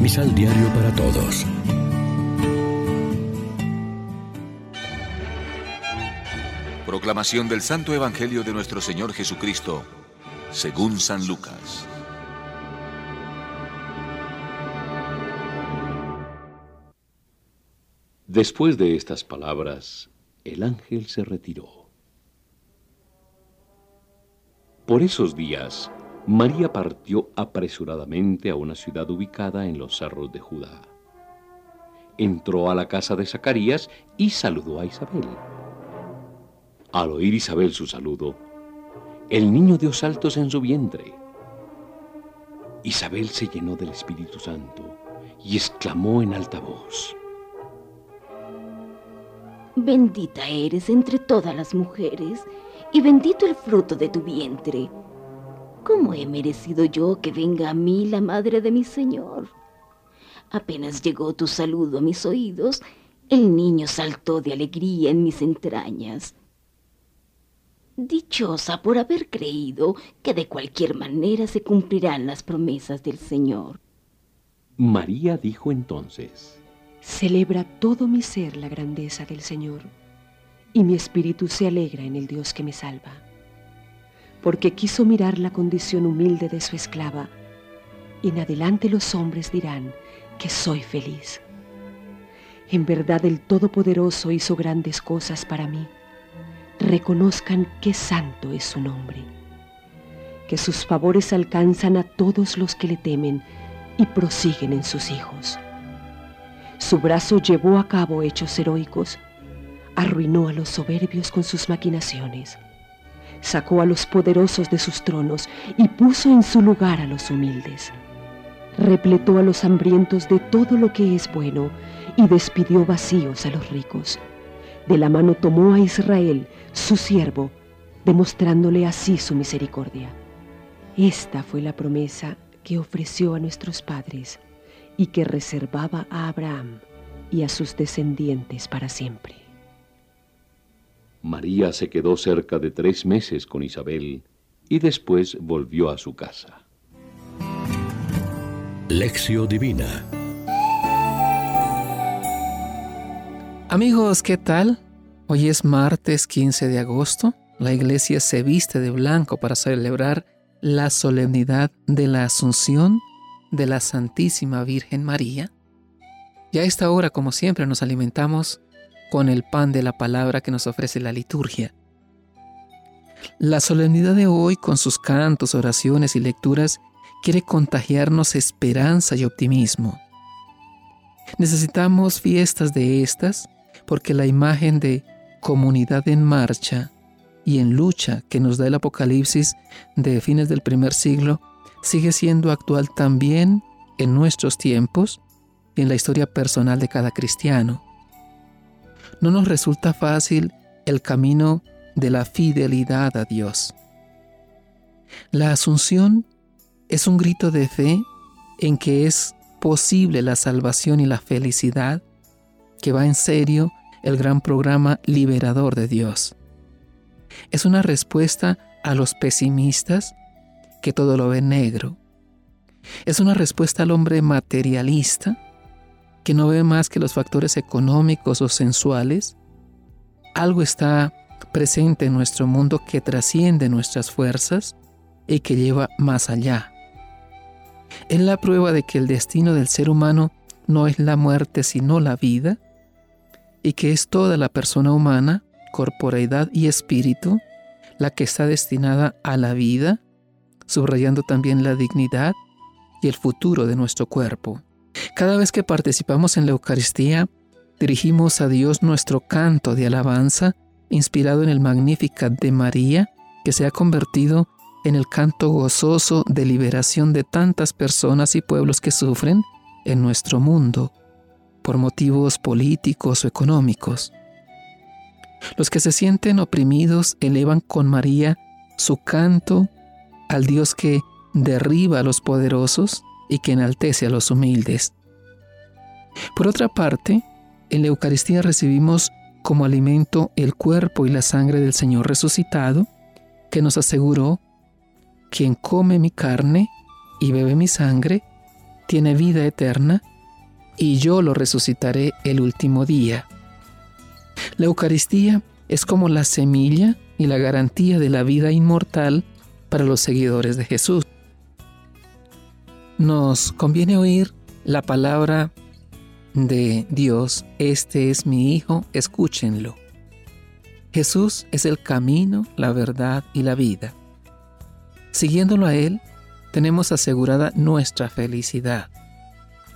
Misal Diario para Todos. Proclamación del Santo Evangelio de nuestro Señor Jesucristo, según San Lucas. Después de estas palabras, el ángel se retiró. Por esos días, María partió apresuradamente a una ciudad ubicada en los cerros de Judá. Entró a la casa de Zacarías y saludó a Isabel. Al oír Isabel su saludo, el niño dio saltos en su vientre. Isabel se llenó del Espíritu Santo y exclamó en alta voz, Bendita eres entre todas las mujeres, y bendito el fruto de tu vientre. ¿Cómo he merecido yo que venga a mí la madre de mi Señor? Apenas llegó tu saludo a mis oídos, el niño saltó de alegría en mis entrañas. Dichosa por haber creído que de cualquier manera se cumplirán las promesas del Señor. María dijo entonces, Celebra todo mi ser la grandeza del Señor, y mi espíritu se alegra en el Dios que me salva, porque quiso mirar la condición humilde de su esclava, y en adelante los hombres dirán que soy feliz. En verdad el Todopoderoso hizo grandes cosas para mí. Reconozcan qué santo es su nombre, que sus favores alcanzan a todos los que le temen y prosiguen en sus hijos. Su brazo llevó a cabo hechos heroicos, arruinó a los soberbios con sus maquinaciones, sacó a los poderosos de sus tronos y puso en su lugar a los humildes. Repletó a los hambrientos de todo lo que es bueno y despidió vacíos a los ricos. De la mano tomó a Israel, su siervo, demostrándole así su misericordia. Esta fue la promesa que ofreció a nuestros padres y que reservaba a Abraham y a sus descendientes para siempre. María se quedó cerca de tres meses con Isabel y después volvió a su casa. Lección Divina Amigos, ¿qué tal? Hoy es martes 15 de agosto. La iglesia se viste de blanco para celebrar la solemnidad de la Asunción de la Santísima Virgen María. Y a esta hora, como siempre, nos alimentamos con el pan de la palabra que nos ofrece la liturgia. La solemnidad de hoy, con sus cantos, oraciones y lecturas, quiere contagiarnos esperanza y optimismo. Necesitamos fiestas de estas porque la imagen de comunidad en marcha y en lucha que nos da el Apocalipsis de fines del primer siglo sigue siendo actual también en nuestros tiempos y en la historia personal de cada cristiano. No nos resulta fácil el camino de la fidelidad a Dios. La asunción es un grito de fe en que es posible la salvación y la felicidad, que va en serio el gran programa liberador de Dios. Es una respuesta a los pesimistas que todo lo ve negro. Es una respuesta al hombre materialista que no ve más que los factores económicos o sensuales. Algo está presente en nuestro mundo que trasciende nuestras fuerzas y que lleva más allá. Es la prueba de que el destino del ser humano no es la muerte sino la vida y que es toda la persona humana, corporeidad y espíritu, la que está destinada a la vida subrayando también la dignidad y el futuro de nuestro cuerpo. Cada vez que participamos en la Eucaristía, dirigimos a Dios nuestro canto de alabanza, inspirado en el Magnificat de María, que se ha convertido en el canto gozoso de liberación de tantas personas y pueblos que sufren en nuestro mundo por motivos políticos o económicos. Los que se sienten oprimidos elevan con María su canto al Dios que derriba a los poderosos y que enaltece a los humildes. Por otra parte, en la Eucaristía recibimos como alimento el cuerpo y la sangre del Señor resucitado, que nos aseguró, quien come mi carne y bebe mi sangre, tiene vida eterna y yo lo resucitaré el último día. La Eucaristía es como la semilla y la garantía de la vida inmortal para los seguidores de Jesús. Nos conviene oír la palabra de Dios, este es mi Hijo, escúchenlo. Jesús es el camino, la verdad y la vida. Siguiéndolo a Él, tenemos asegurada nuestra felicidad,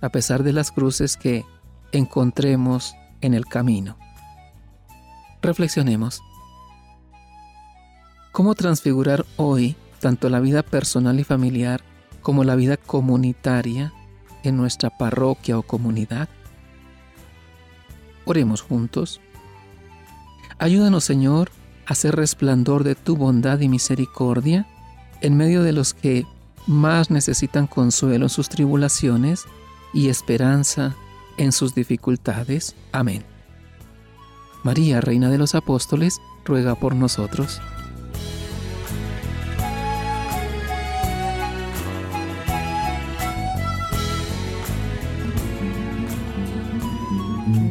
a pesar de las cruces que encontremos en el camino. Reflexionemos. ¿Cómo transfigurar hoy tanto la vida personal y familiar como la vida comunitaria en nuestra parroquia o comunidad? Oremos juntos. Ayúdanos, Señor, a hacer resplandor de tu bondad y misericordia en medio de los que más necesitan consuelo en sus tribulaciones y esperanza en sus dificultades. Amén. María, Reina de los Apóstoles, ruega por nosotros.